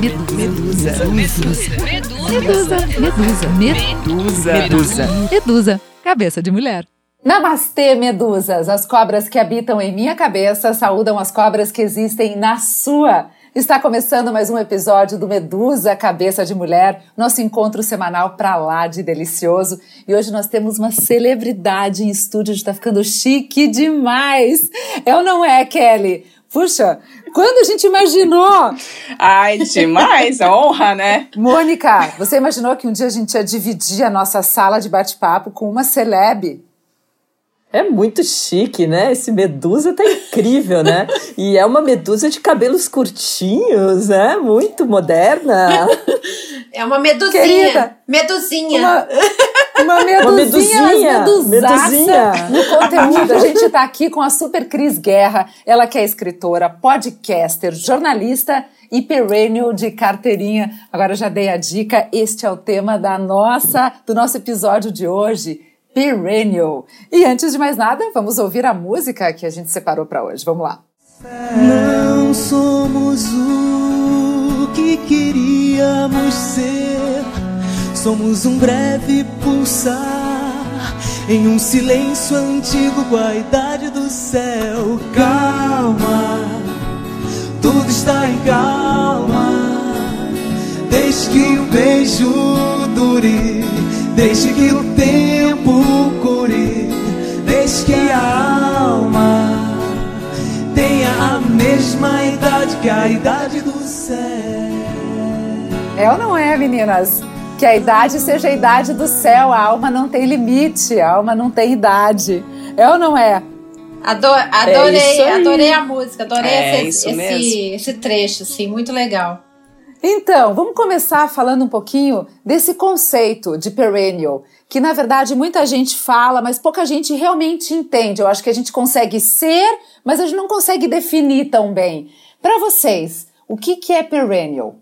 Medusa. Medusa. Medusa. Medusa. Medusa. Medusa. Medusa. Cabeça de mulher. Namastê, medusas! As cobras que habitam em minha cabeça saúdam as cobras que existem na sua. Está começando mais um episódio do Medusa Cabeça de Mulher, nosso encontro semanal pra lá de delicioso. E hoje nós temos uma celebridade em estúdio, está ficando chique demais. É ou não é, Kelly? Puxa, quando a gente imaginou? Ai, demais, honra, né? Mônica, você imaginou que um dia a gente ia dividir a nossa sala de bate-papo com uma celeb? É muito chique, né? Esse medusa tá incrível, né? E é uma medusa de cabelos curtinhos, né? Muito moderna. É uma medusinha. Querida, medusinha. Uma, uma medusinha, uma medusinha, no conteúdo. A gente tá aqui com a Super Cris Guerra. Ela que é escritora, podcaster, jornalista e perennial de carteirinha. Agora já dei a dica, este é o tema da nossa, do nosso episódio de hoje Perennial. E antes de mais nada, vamos ouvir a música que a gente separou para hoje. Vamos lá. Não somos o que queríamos ser. Somos um breve pulsar em um silêncio antigo com a idade do céu. Calma, tudo está em calma. Desde que o beijo dure, desde que o tempo cure, desde que a alma tenha a mesma idade que a idade do céu. É ou não é, meninas? Que a idade seja a idade do céu, a alma não tem limite, a alma não tem idade. É ou não é? Ador, adorei, é adorei a música, adorei é esse, esse, esse trecho, assim, muito legal. Então, vamos começar falando um pouquinho desse conceito de perennial, que na verdade muita gente fala, mas pouca gente realmente entende. Eu acho que a gente consegue ser, mas a gente não consegue definir tão bem. Para vocês, o que, que é perennial?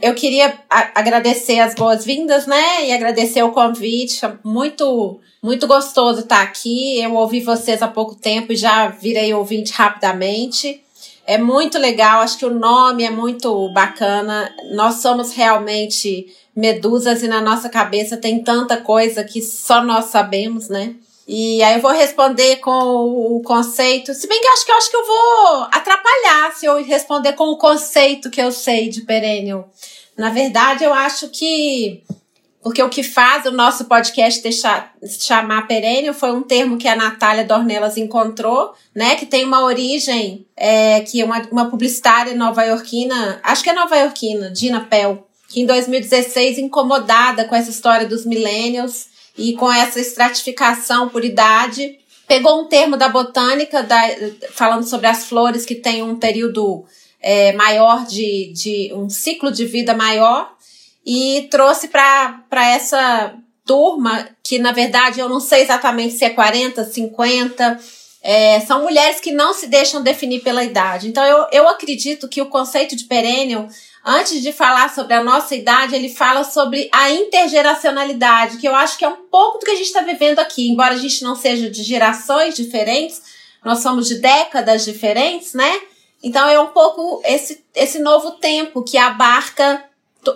Eu queria agradecer as boas-vindas, né? E agradecer o convite. Muito, muito gostoso estar aqui. Eu ouvi vocês há pouco tempo e já virei ouvinte rapidamente. É muito legal, acho que o nome é muito bacana. Nós somos realmente medusas e na nossa cabeça tem tanta coisa que só nós sabemos, né? E aí eu vou responder com o conceito, se bem que eu acho que eu acho que eu vou atrapalhar se eu responder com o conceito que eu sei de perennial. Na verdade, eu acho que porque o que faz o nosso podcast deixar, chamar perênio foi um termo que a Natália Dornelas encontrou, né? Que tem uma origem é, que uma, uma publicitária nova-iorquina, acho que é nova-iorquina, Dina Pell, que em 2016, incomodada com essa história dos millennials e com essa estratificação por idade, pegou um termo da botânica, da, falando sobre as flores que têm um período é, maior de, de um ciclo de vida maior e trouxe para essa turma, que na verdade eu não sei exatamente se é 40, 50, é, são mulheres que não se deixam definir pela idade. Então eu, eu acredito que o conceito de perennial, antes de falar sobre a nossa idade, ele fala sobre a intergeracionalidade, que eu acho que é um pouco do que a gente está vivendo aqui, embora a gente não seja de gerações diferentes, nós somos de décadas diferentes, né? Então é um pouco esse, esse novo tempo que abarca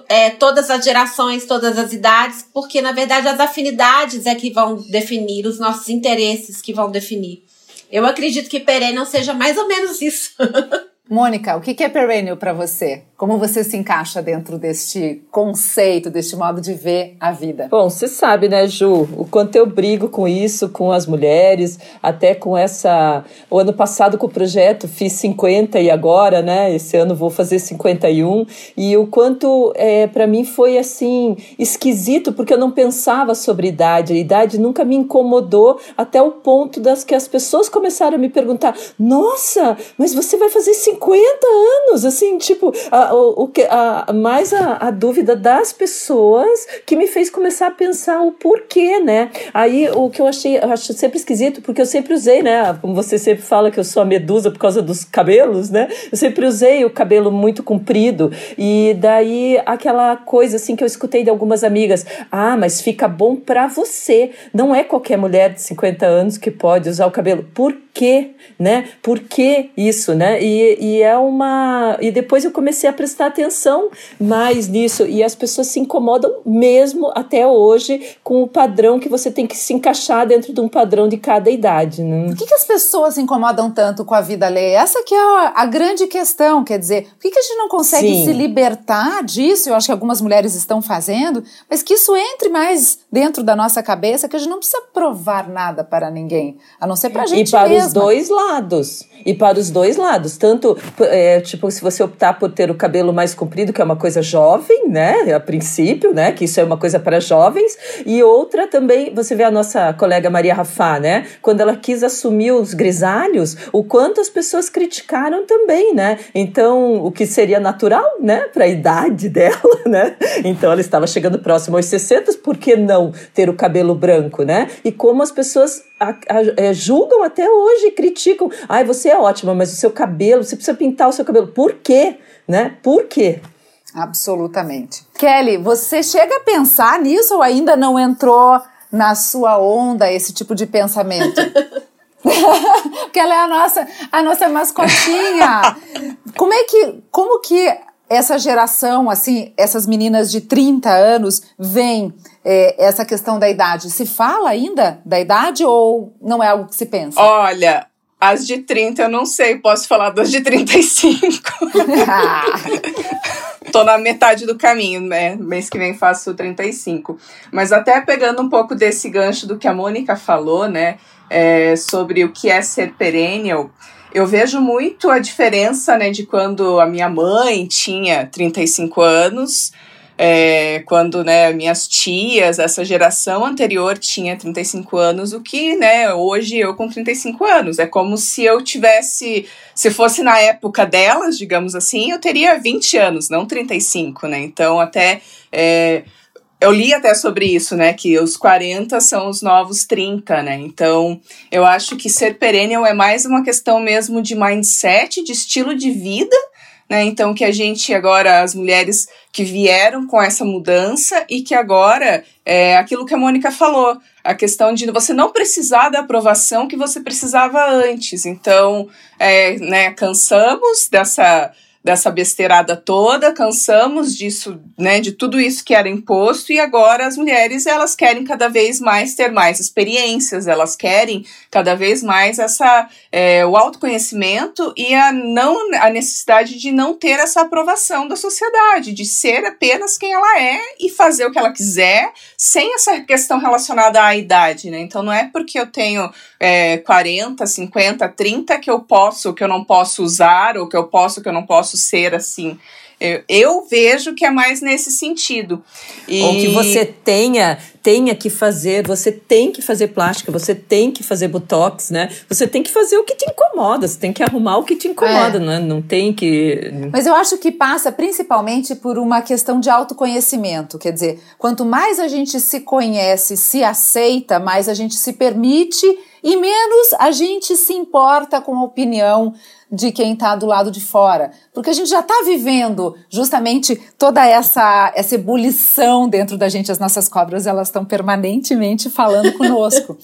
é, todas as gerações, todas as idades, porque na verdade as afinidades é que vão definir, os nossos interesses que vão definir. Eu acredito que Perennial seja mais ou menos isso. Mônica, o que é perennial para você? Como você se encaixa dentro deste conceito, deste modo de ver a vida? Bom, você sabe, né, Ju, o quanto eu brigo com isso, com as mulheres, até com essa. O ano passado com o projeto fiz 50 e agora, né, esse ano vou fazer 51. E o quanto é, para mim foi assim, esquisito, porque eu não pensava sobre idade. A idade nunca me incomodou até o ponto das que as pessoas começaram a me perguntar: nossa, mas você vai fazer 50? 50 anos, assim, tipo, o, a, mais a, a dúvida das pessoas que me fez começar a pensar o porquê, né? Aí o que eu achei, eu acho sempre esquisito, porque eu sempre usei, né? Como você sempre fala que eu sou a medusa por causa dos cabelos, né? Eu sempre usei o cabelo muito comprido. E daí aquela coisa assim que eu escutei de algumas amigas: ah, mas fica bom pra você. Não é qualquer mulher de 50 anos que pode usar o cabelo. Por quê, né? Por que isso, né? E, e é uma. E depois eu comecei a prestar atenção mais nisso. E as pessoas se incomodam mesmo até hoje com o padrão que você tem que se encaixar dentro de um padrão de cada idade. Né? Por que, que as pessoas se incomodam tanto com a vida alheia? Essa que é a, a grande questão. Quer dizer, por que, que a gente não consegue Sim. se libertar disso? Eu acho que algumas mulheres estão fazendo, mas que isso entre mais dentro da nossa cabeça, que a gente não precisa provar nada para ninguém, a não ser para a gente mesma. Os dois lados. E para os dois lados. Tanto, é, tipo, se você optar por ter o cabelo mais comprido, que é uma coisa jovem, né? A princípio, né? Que isso é uma coisa para jovens. E outra também, você vê a nossa colega Maria Rafá, né? Quando ela quis assumir os grisalhos, o quanto as pessoas criticaram também, né? Então, o que seria natural, né? Para a idade dela, né? Então, ela estava chegando próximo aos 60, por que não ter o cabelo branco, né? E como as pessoas julgam até hoje, criticam. Ai, você é ótima, mas o seu cabelo, você precisa pintar o seu cabelo. Por quê? Né? Por quê? Absolutamente. Kelly, você chega a pensar nisso ou ainda não entrou na sua onda esse tipo de pensamento? Porque ela é a nossa, a nossa mascotinha. como é que, como que essa geração, assim, essas meninas de 30 anos, veem é, essa questão da idade? Se fala ainda da idade ou não é algo que se pensa? Olha, as de 30 eu não sei, posso falar das de 35. Tô na metade do caminho, né? Mês que vem faço 35. Mas até pegando um pouco desse gancho do que a Mônica falou, né? É, sobre o que é ser perennial eu vejo muito a diferença, né, de quando a minha mãe tinha 35 anos, é, quando, né, minhas tias, essa geração anterior tinha 35 anos, o que, né, hoje eu com 35 anos. É como se eu tivesse, se fosse na época delas, digamos assim, eu teria 20 anos, não 35, né? Então, até. É, eu li até sobre isso, né? Que os 40 são os novos 30, né? Então, eu acho que ser perennial é mais uma questão mesmo de mindset, de estilo de vida, né? Então, que a gente agora, as mulheres que vieram com essa mudança e que agora, é aquilo que a Mônica falou, a questão de você não precisar da aprovação que você precisava antes. Então, é, né, cansamos dessa dessa besteirada toda, cansamos disso, né, de tudo isso que era imposto e agora as mulheres elas querem cada vez mais ter mais experiências, elas querem cada vez mais essa é, o autoconhecimento e a não a necessidade de não ter essa aprovação da sociedade, de ser apenas quem ela é e fazer o que ela quiser, sem essa questão relacionada à idade, né? Então não é porque eu tenho é, 40, 50, 30 que eu posso, que eu não posso usar, ou que eu posso, que eu não posso ser assim. Eu, eu vejo que é mais nesse sentido. E... Ou que você tenha, tenha que fazer, você tem que fazer plástica, você tem que fazer botox, né? Você tem que fazer o que te incomoda, você tem que arrumar o que te incomoda, é. né? Não tem que. Mas eu acho que passa principalmente por uma questão de autoconhecimento. Quer dizer, quanto mais a gente se conhece, se aceita, mais a gente se permite e menos a gente se importa com a opinião de quem está do lado de fora. Porque a gente já está vivendo justamente toda essa, essa ebulição dentro da gente. As nossas cobras, elas estão permanentemente falando conosco.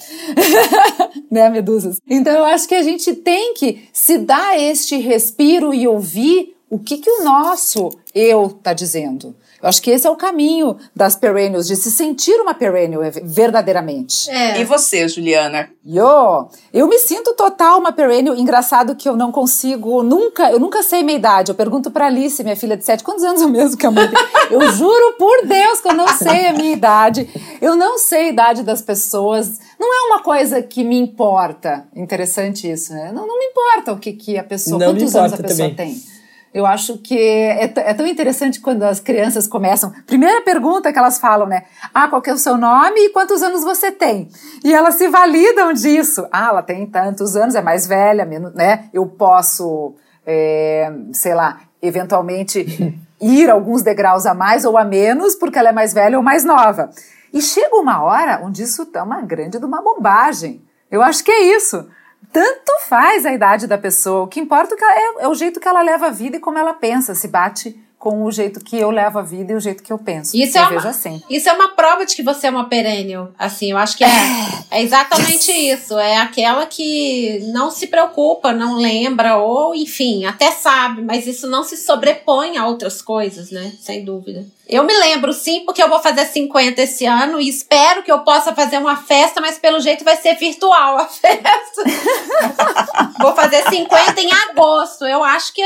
né, medusas? Então eu acho que a gente tem que se dar este respiro e ouvir o que, que o nosso eu está dizendo. Eu acho que esse é o caminho das perennials, de se sentir uma perennial verdadeiramente. É. E você, Juliana? Yo, eu me sinto total uma perennial. Engraçado que eu não consigo, nunca, eu nunca sei minha idade. Eu pergunto pra Alice, minha filha de sete, quantos anos eu mesmo que a mãe Eu juro por Deus que eu não sei a minha idade. Eu não sei a idade das pessoas. Não é uma coisa que me importa. Interessante isso, né? Não, não me importa o que, que a pessoa, não quantos anos a pessoa também. tem. Eu acho que é, é, tão interessante quando as crianças começam. Primeira pergunta que elas falam, né? Ah, qual que é o seu nome e quantos anos você tem? E elas se validam disso. Ah, ela tem tantos anos, é mais velha, menos, né? Eu posso, é, sei lá, eventualmente ir alguns degraus a mais ou a menos, porque ela é mais velha ou mais nova. E chega uma hora onde isso tá uma grande de uma bombagem. Eu acho que é isso. Tanto faz a idade da pessoa. O que importa é, é, o jeito que ela leva a vida e como ela pensa, se bate com o jeito que eu levo a vida e o jeito que eu penso. Isso eu é vejo uma, assim. Isso é uma prova de que você é uma perennial. Assim, eu acho que é, é exatamente isso. É aquela que não se preocupa, não lembra, ou enfim, até sabe, mas isso não se sobrepõe a outras coisas, né? Sem dúvida. Eu me lembro sim, porque eu vou fazer 50 esse ano e espero que eu possa fazer uma festa, mas pelo jeito vai ser virtual a festa. vou fazer 50 em agosto. Eu acho que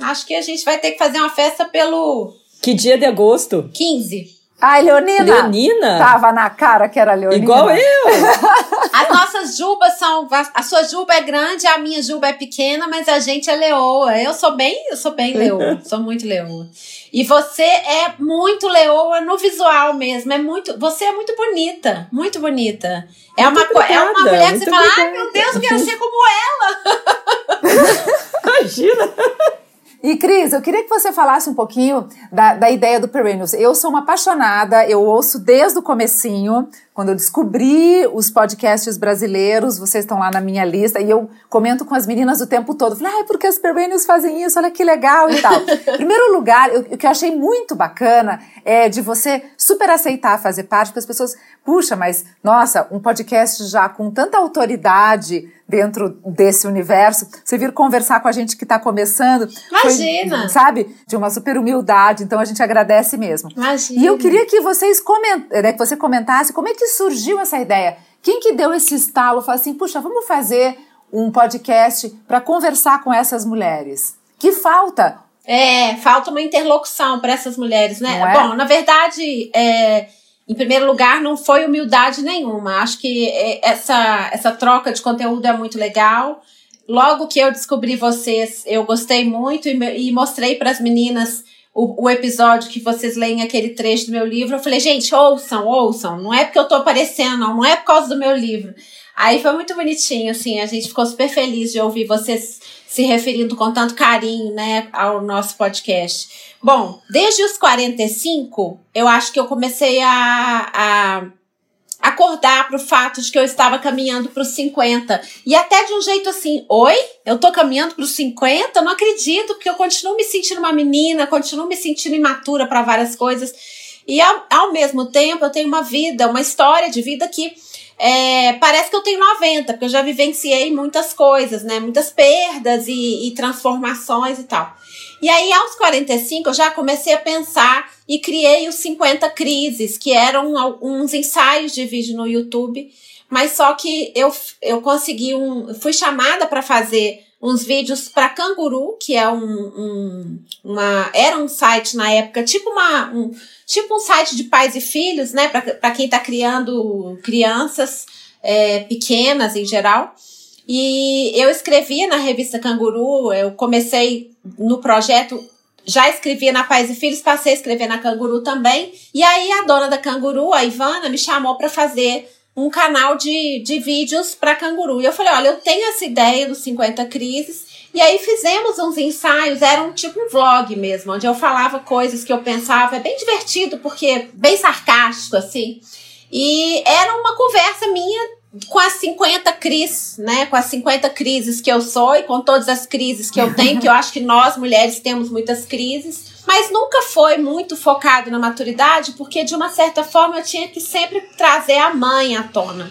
Acho que a gente vai ter que fazer uma festa pelo. Que dia de agosto? 15. Ai, Leonina! Leonina? Tava na cara que era Leonina. Igual eu! As nossas jubas são. A sua juba é grande, a minha juba é pequena, mas a gente é leoa. Eu sou bem, eu sou bem leoa. sou muito leoa. E você é muito leoa no visual mesmo. É muito, você é muito bonita. Muito bonita. É, uma, obrigada, é uma mulher que você fala, ai meu Deus, eu quero ser como ela. Imagina! E Cris, eu queria que você falasse um pouquinho da, da ideia do Perennials. Eu sou uma apaixonada, eu ouço desde o comecinho, quando eu descobri os podcasts brasileiros, vocês estão lá na minha lista, e eu comento com as meninas o tempo todo. Falei, ai, porque as Perennials fazem isso, olha que legal e tal. Primeiro lugar, o que eu achei muito bacana é de você super aceitar fazer parte, porque as pessoas, puxa, mas, nossa, um podcast já com tanta autoridade, dentro desse universo, você vir conversar com a gente que está começando. Imagina! Foi, sabe? De uma super humildade, então a gente agradece mesmo. Imagina! E eu queria que vocês coment, né, que você comentasse como é que surgiu essa ideia. Quem que deu esse estalo? Falou assim, puxa, vamos fazer um podcast para conversar com essas mulheres. Que falta? É, falta uma interlocução para essas mulheres, né? É? Bom, na verdade, é, em primeiro lugar, não foi humildade nenhuma. Acho que é, essa, essa troca de conteúdo é muito legal. Logo que eu descobri vocês, eu gostei muito e, e mostrei para as meninas o, o, episódio que vocês leem aquele trecho do meu livro. Eu falei, gente, ouçam, ouçam. Não é porque eu tô aparecendo, não, não é por causa do meu livro. Aí foi muito bonitinho, assim, a gente ficou super feliz de ouvir vocês se referindo com tanto carinho, né, ao nosso podcast. Bom, desde os 45, eu acho que eu comecei a, a acordar para o fato de que eu estava caminhando para os 50. E até de um jeito assim, oi, eu tô caminhando para os 50? Não acredito, porque eu continuo me sentindo uma menina, continuo me sentindo imatura para várias coisas. E ao, ao mesmo tempo, eu tenho uma vida, uma história de vida que é, parece que eu tenho 90, porque eu já vivenciei muitas coisas, né? Muitas perdas e, e transformações e tal. E aí, aos 45, eu já comecei a pensar e criei os 50 crises, que eram uns ensaios de vídeo no YouTube, mas só que eu, eu consegui um. Fui chamada para fazer uns vídeos para Canguru, que é um, um, uma era um site na época, tipo uma um, tipo um site de pais e filhos, né, para quem está criando crianças é, pequenas em geral. E eu escrevia na revista Canguru, eu comecei no projeto, já escrevia na Pais e Filhos, passei a escrever na Canguru também. E aí a dona da Canguru, a Ivana, me chamou para fazer um canal de, de vídeos para Canguru. E eu falei: olha, eu tenho essa ideia dos 50 crises. E aí fizemos uns ensaios, era um tipo um vlog mesmo, onde eu falava coisas que eu pensava, é bem divertido, porque bem sarcástico, assim. E era uma conversa minha com as 50 crises, né? Com as 50 crises que eu sou e com todas as crises que eu tenho, que eu acho que nós mulheres temos muitas crises, mas nunca foi muito focado na maturidade, porque de uma certa forma eu tinha que sempre trazer a mãe à tona.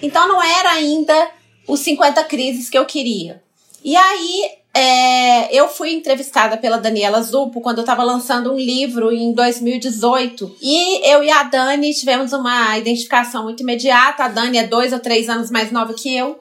Então não era ainda os 50 crises que eu queria. E aí é, eu fui entrevistada pela Daniela Zupo quando eu estava lançando um livro em 2018. E eu e a Dani tivemos uma identificação muito imediata. A Dani é dois ou três anos mais nova que eu.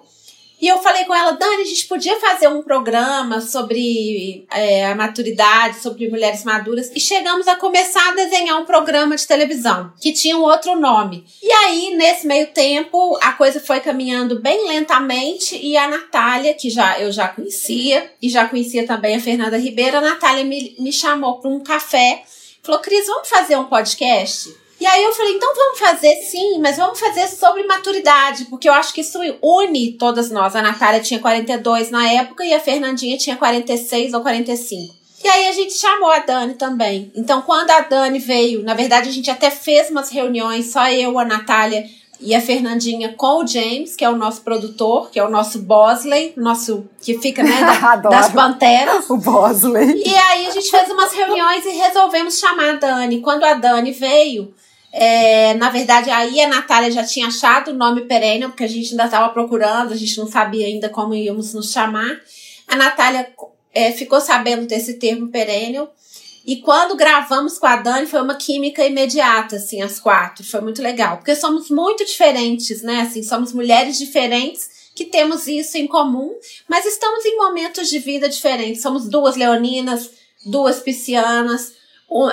E eu falei com ela, Dani, a gente podia fazer um programa sobre é, a maturidade, sobre mulheres maduras. E chegamos a começar a desenhar um programa de televisão, que tinha um outro nome. E aí, nesse meio tempo, a coisa foi caminhando bem lentamente e a Natália, que já eu já conhecia, e já conhecia também a Fernanda Ribeiro, a Natália me, me chamou para um café. Falou, Cris, vamos fazer um podcast? E aí eu falei, então vamos fazer sim, mas vamos fazer sobre maturidade, porque eu acho que isso une todas nós. A Natália tinha 42 na época e a Fernandinha tinha 46 ou 45. E aí a gente chamou a Dani também. Então, quando a Dani veio, na verdade a gente até fez umas reuniões, só eu, a Natália e a Fernandinha com o James, que é o nosso produtor, que é o nosso Bosley, nosso que fica, né, da, das panteras. O Bosley. E aí a gente fez umas reuniões e resolvemos chamar a Dani. Quando a Dani veio, é, na verdade, aí a Natália já tinha achado o nome Perennial, porque a gente ainda estava procurando, a gente não sabia ainda como íamos nos chamar. A Natália é, ficou sabendo desse termo Perennial e quando gravamos com a Dani, foi uma química imediata, assim, as quatro. Foi muito legal. Porque somos muito diferentes, né? Assim, somos mulheres diferentes que temos isso em comum, mas estamos em momentos de vida diferentes. Somos duas leoninas, duas piscianas,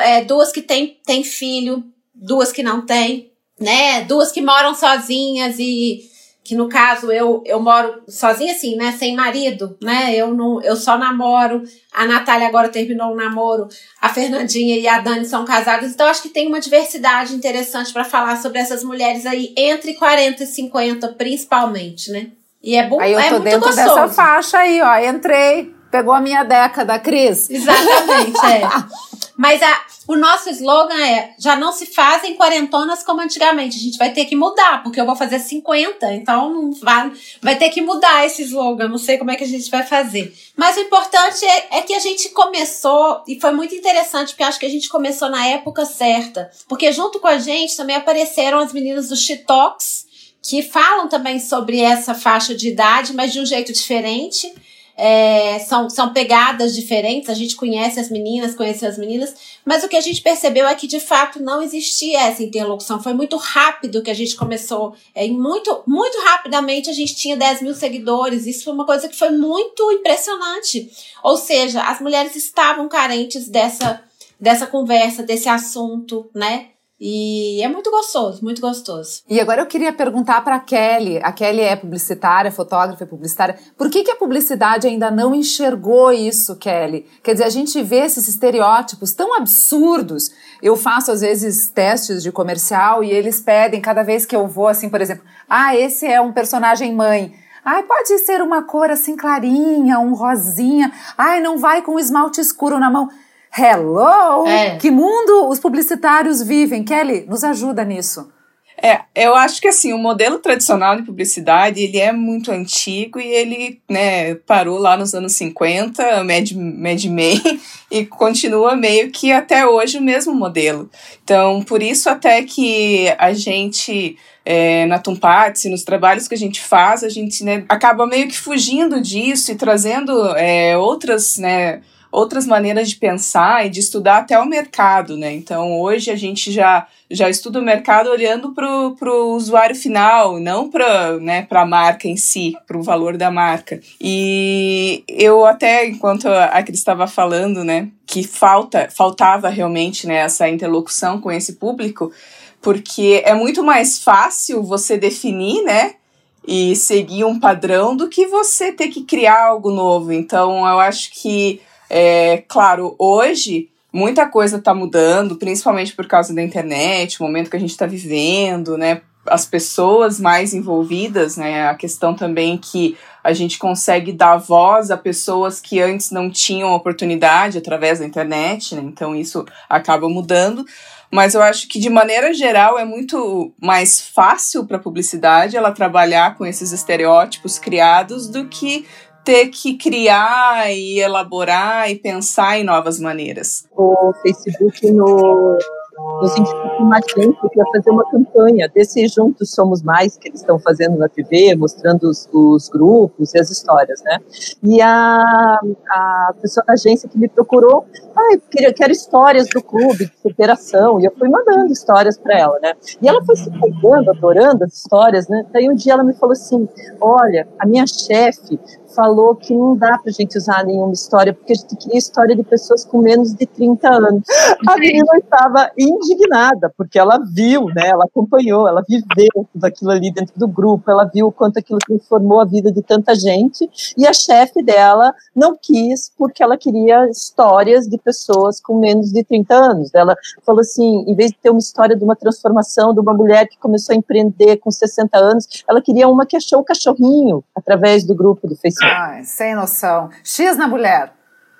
é, duas que têm, têm filho, duas que não têm, né? Duas que moram sozinhas e que no caso eu, eu moro sozinha assim, né, sem marido, né? Eu não eu só namoro. A Natália agora terminou o namoro. A Fernandinha e a Dani são casadas. Então acho que tem uma diversidade interessante para falar sobre essas mulheres aí entre 40 e 50 principalmente, né? E é bom, aí eu tô é dentro gostoso. dessa faixa aí, ó. Entrei, pegou a minha década, Cris. Exatamente, é. Mas a, o nosso slogan é: já não se fazem quarentonas como antigamente. A gente vai ter que mudar, porque eu vou fazer 50, então vai, vai ter que mudar esse slogan. Não sei como é que a gente vai fazer. Mas o importante é, é que a gente começou, e foi muito interessante, porque acho que a gente começou na época certa. Porque junto com a gente também apareceram as meninas do Chitox, que falam também sobre essa faixa de idade, mas de um jeito diferente é, são, são pegadas diferentes, a gente conhece as meninas, conhece as meninas, mas o que a gente percebeu é que de fato não existia essa interlocução. Foi muito rápido que a gente começou, é, muito, muito rapidamente a gente tinha 10 mil seguidores. Isso foi uma coisa que foi muito impressionante. Ou seja, as mulheres estavam carentes dessa, dessa conversa, desse assunto, né? E é muito gostoso, muito gostoso. E agora eu queria perguntar para a Kelly. A Kelly é publicitária, fotógrafa e publicitária. Por que, que a publicidade ainda não enxergou isso, Kelly? Quer dizer, a gente vê esses estereótipos tão absurdos. Eu faço, às vezes, testes de comercial e eles pedem, cada vez que eu vou, assim, por exemplo, ah, esse é um personagem mãe. Ai, pode ser uma cor assim clarinha, um rosinha. Ai, não vai com esmalte escuro na mão. Hello! É. Que mundo os publicitários vivem? Kelly, nos ajuda nisso. É, eu acho que assim, o modelo tradicional de publicidade, ele é muito antigo e ele, né, parou lá nos anos 50, Mad, Mad Men, e continua meio que até hoje o mesmo modelo. Então, por isso até que a gente, é, na Tumpatse, nos trabalhos que a gente faz, a gente, né, acaba meio que fugindo disso e trazendo é, outras, né, outras maneiras de pensar e de estudar até o mercado, né? Então hoje a gente já, já estuda o mercado olhando para o usuário final, não para né, a marca em si, para o valor da marca. E eu até, enquanto a Cris estava falando, né, que falta, faltava realmente né, essa interlocução com esse público, porque é muito mais fácil você definir, né? E seguir um padrão do que você ter que criar algo novo. Então, eu acho que é, claro, hoje muita coisa está mudando, principalmente por causa da internet, o momento que a gente está vivendo, né? As pessoas mais envolvidas, né? A questão também que a gente consegue dar voz a pessoas que antes não tinham oportunidade através da internet, né? Então isso acaba mudando. Mas eu acho que de maneira geral é muito mais fácil para a publicidade ela trabalhar com esses estereótipos criados do que ter que criar e elaborar e pensar em novas maneiras. O Facebook no nos indicou mais tempo para fazer uma campanha desse Juntos Somos Mais que eles estão fazendo na TV, mostrando os, os grupos e as histórias, né? E a, a pessoa da agência que me procurou, ah, eu queria, quero histórias do clube, de superação, e eu fui mandando histórias para ela, né? E ela foi se empolgando, adorando as histórias, né? Daí um dia ela me falou assim, olha, a minha chefe falou que não dá pra gente usar nenhuma história, porque a gente queria história de pessoas com menos de 30 anos. A menina estava indignada, porque ela viu, né, ela acompanhou, ela viveu tudo aquilo ali dentro do grupo, ela viu o quanto aquilo transformou a vida de tanta gente, e a chefe dela não quis, porque ela queria histórias de pessoas com menos de 30 anos. Ela falou assim, em vez de ter uma história de uma transformação de uma mulher que começou a empreender com 60 anos, ela queria uma que achou o cachorrinho através do grupo do Facebook. Ai, sem noção. X na mulher.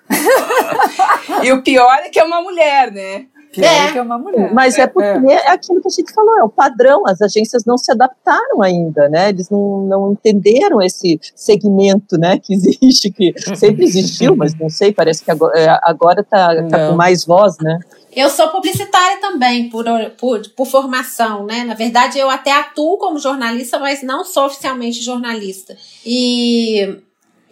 e o pior é que é uma mulher, né? Pior é. que é uma mulher. Mas é porque é. é. aquilo que a gente falou, é o padrão, as agências não se adaptaram ainda, né? Eles não, não entenderam esse segmento, né, que existe, que sempre existiu, mas não sei, parece que agora, é, agora tá, tá com mais voz, né? Eu sou publicitária também, por, por, por formação, né? Na verdade, eu até atuo como jornalista, mas não sou oficialmente jornalista. E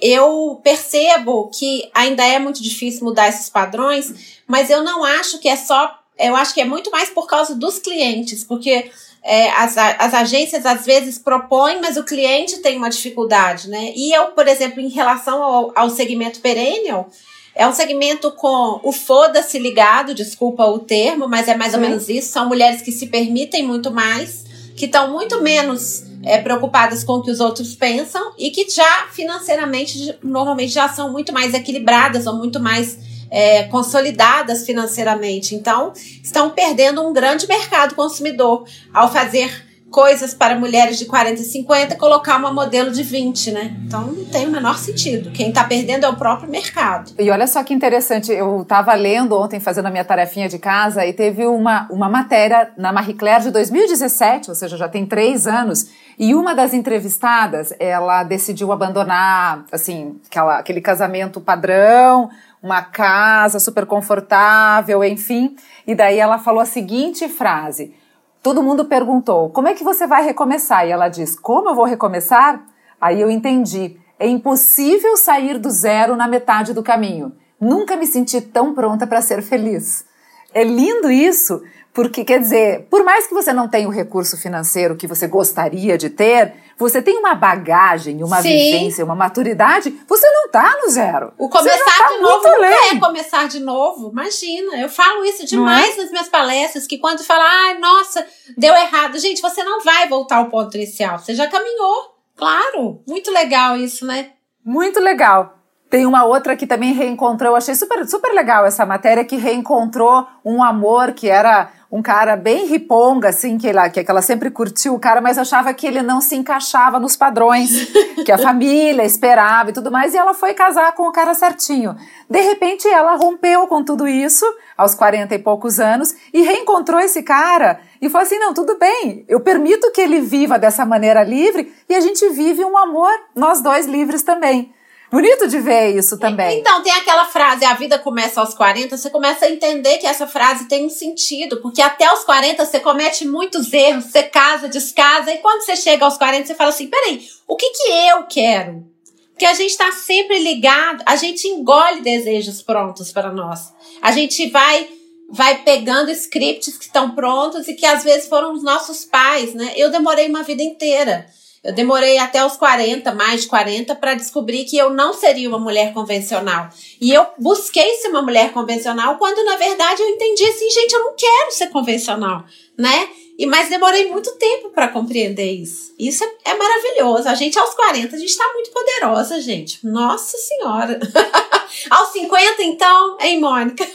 eu percebo que ainda é muito difícil mudar esses padrões, mas eu não acho que é só. Eu acho que é muito mais por causa dos clientes, porque é, as, as agências às vezes propõem, mas o cliente tem uma dificuldade, né? E eu, por exemplo, em relação ao, ao segmento perennial, é um segmento com o foda-se ligado, desculpa o termo, mas é mais ou menos isso. São mulheres que se permitem muito mais, que estão muito menos é, preocupadas com o que os outros pensam e que já financeiramente, normalmente, já são muito mais equilibradas ou muito mais é, consolidadas financeiramente. Então, estão perdendo um grande mercado consumidor ao fazer coisas para mulheres de 40 e 50 colocar uma modelo de 20, né? Então não tem o menor sentido. Quem está perdendo é o próprio mercado. E olha só que interessante, eu estava lendo ontem, fazendo a minha tarefinha de casa, e teve uma, uma matéria na Marie Claire de 2017, ou seja, já tem três anos, e uma das entrevistadas, ela decidiu abandonar, assim, aquela, aquele casamento padrão, uma casa super confortável, enfim, e daí ela falou a seguinte frase todo mundo perguntou: como é que você vai recomeçar? E ela diz: como eu vou recomeçar? Aí eu entendi. É impossível sair do zero na metade do caminho. Nunca me senti tão pronta para ser feliz. É lindo isso, porque quer dizer, por mais que você não tenha o recurso financeiro que você gostaria de ter, você tem uma bagagem, uma Sim. vivência, uma maturidade, você não tá no zero. O começar tá de novo não é começar de novo. Imagina, eu falo isso demais é? nas minhas palestras, que quando fala, ai, ah, nossa, deu errado. Gente, você não vai voltar ao ponto inicial, você já caminhou. Claro, muito legal isso, né? Muito legal. Tem uma outra que também reencontrou, achei super, super legal essa matéria, que reencontrou um amor que era um cara bem riponga, assim, que ela, que ela sempre curtiu o cara, mas achava que ele não se encaixava nos padrões que a família esperava e tudo mais, e ela foi casar com o cara certinho. De repente, ela rompeu com tudo isso, aos 40 e poucos anos, e reencontrou esse cara e falou assim: não, tudo bem, eu permito que ele viva dessa maneira livre e a gente vive um amor, nós dois livres também. Bonito de ver isso também. Então, tem aquela frase, a vida começa aos 40, você começa a entender que essa frase tem um sentido, porque até os 40 você comete muitos erros, você casa, descasa, e quando você chega aos 40, você fala assim: peraí, o que, que eu quero? Porque a gente está sempre ligado, a gente engole desejos prontos para nós. A gente vai vai pegando scripts que estão prontos e que às vezes foram os nossos pais, né? Eu demorei uma vida inteira eu demorei até os 40, mais de 40, para descobrir que eu não seria uma mulher convencional. E eu busquei ser uma mulher convencional quando, na verdade, eu entendi assim, gente, eu não quero ser convencional, né? E, mas demorei muito tempo para compreender isso. Isso é, é, maravilhoso. A gente, aos 40, a gente está muito poderosa, gente. Nossa Senhora. aos 50, então, hein, Mônica?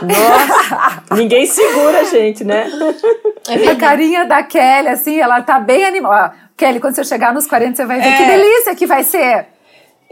Nossa, ninguém segura a gente, né? É a carinha da Kelly, assim, ela tá bem animada. Kelly, quando você chegar nos 40, você vai ver é... que delícia que vai ser.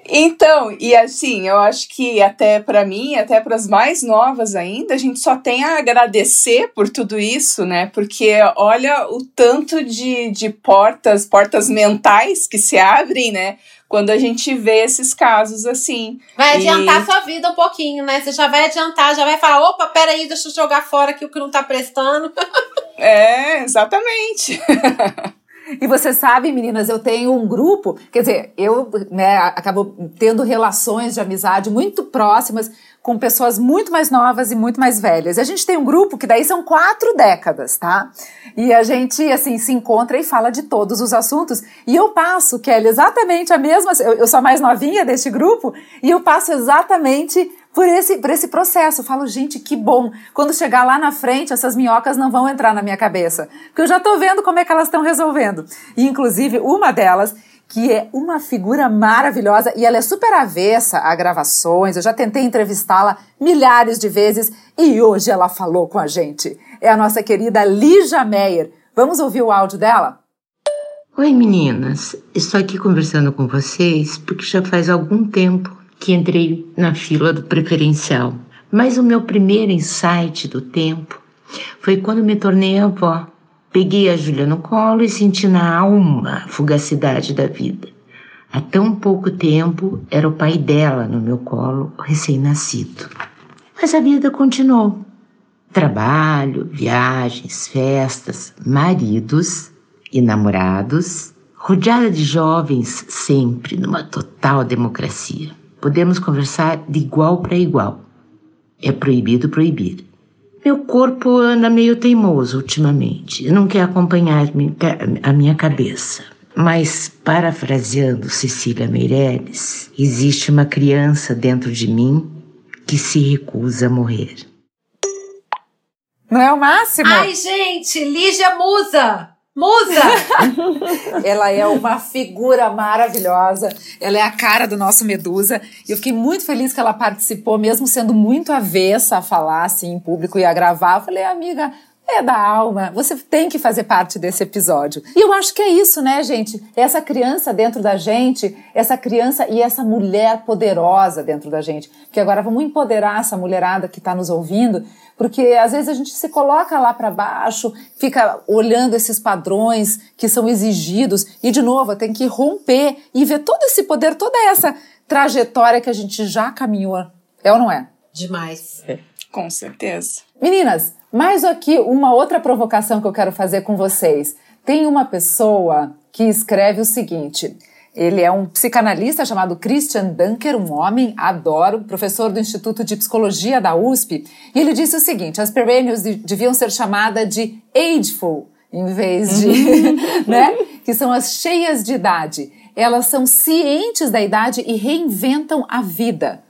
Então, e assim, eu acho que até para mim, até para as mais novas ainda, a gente só tem a agradecer por tudo isso, né? Porque olha o tanto de, de portas, portas mentais que se abrem, né? Quando a gente vê esses casos assim. Vai adiantar e... sua vida um pouquinho, né? Você já vai adiantar, já vai falar: opa, peraí, deixa eu jogar fora aqui o que não tá prestando. é, exatamente. E você sabe, meninas, eu tenho um grupo, quer dizer, eu né, acabo tendo relações de amizade muito próximas com pessoas muito mais novas e muito mais velhas. E a gente tem um grupo que daí são quatro décadas, tá? E a gente, assim, se encontra e fala de todos os assuntos. E eu passo, Kelly, exatamente a mesma. Eu, eu sou a mais novinha deste grupo, e eu passo exatamente por esse, por esse processo. Eu falo, gente, que bom. Quando chegar lá na frente, essas minhocas não vão entrar na minha cabeça. Porque eu já tô vendo como é que elas estão resolvendo. E, inclusive, uma delas que é uma figura maravilhosa e ela é super avessa a gravações. Eu já tentei entrevistá-la milhares de vezes e hoje ela falou com a gente. É a nossa querida Lígia Meyer. Vamos ouvir o áudio dela? Oi meninas, estou aqui conversando com vocês porque já faz algum tempo que entrei na fila do preferencial. Mas o meu primeiro insight do tempo Foi quando me tornei avó. Peguei a Júlia no colo e senti na alma a fugacidade da vida. Há tão pouco tempo era o pai dela no meu colo, recém-nascido. Mas a vida continuou. Trabalho, viagens, festas, maridos e namorados, rodeada de jovens sempre numa total democracia. Podemos conversar de igual para igual. É proibido proibir. Meu corpo anda meio teimoso ultimamente, não quer acompanhar a minha cabeça. Mas, parafraseando Cecília Meirelles, existe uma criança dentro de mim que se recusa a morrer. Não é o máximo? Ai, gente, Lígia Musa! Musa! ela é uma figura maravilhosa, ela é a cara do nosso Medusa. E eu fiquei muito feliz que ela participou, mesmo sendo muito avessa a falar assim em público e a gravar. Eu falei, amiga, é da alma. Você tem que fazer parte desse episódio. E eu acho que é isso, né, gente? Essa criança dentro da gente, essa criança e essa mulher poderosa dentro da gente. Que agora vamos empoderar essa mulherada que está nos ouvindo, porque às vezes a gente se coloca lá para baixo, fica olhando esses padrões que são exigidos e de novo tem que romper e ver todo esse poder, toda essa trajetória que a gente já caminhou. É ou não é? Demais. É. Com certeza. Meninas, mais aqui uma outra provocação que eu quero fazer com vocês. Tem uma pessoa que escreve o seguinte: ele é um psicanalista chamado Christian Dunker, um homem, adoro, professor do Instituto de Psicologia da USP, e ele disse o seguinte: as perennials deviam ser chamadas de ageful, em vez de, né? Que são as cheias de idade. Elas são cientes da idade e reinventam a vida.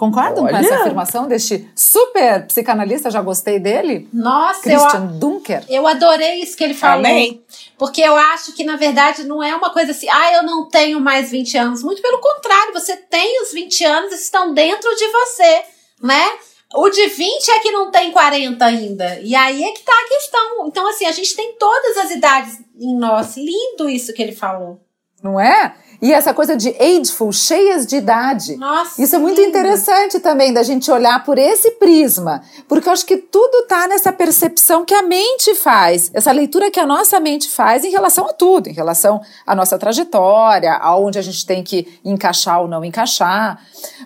Concordam Olha. com essa afirmação deste super psicanalista? Já gostei dele? Nossa, Christian eu, Dunker. Eu adorei isso que ele falou. Amém. Porque eu acho que, na verdade, não é uma coisa assim, ah, eu não tenho mais 20 anos. Muito pelo contrário, você tem os 20 anos, estão dentro de você, né? O de 20 é que não tem 40 ainda. E aí é que tá a questão. Então, assim, a gente tem todas as idades em nós. Lindo isso que ele falou. Não é? E essa coisa de ageful, cheias de idade. Nossa, Isso é muito interessante também da gente olhar por esse prisma, porque eu acho que tudo tá nessa percepção que a mente faz, essa leitura que a nossa mente faz em relação a tudo, em relação à nossa trajetória, aonde a gente tem que encaixar ou não encaixar.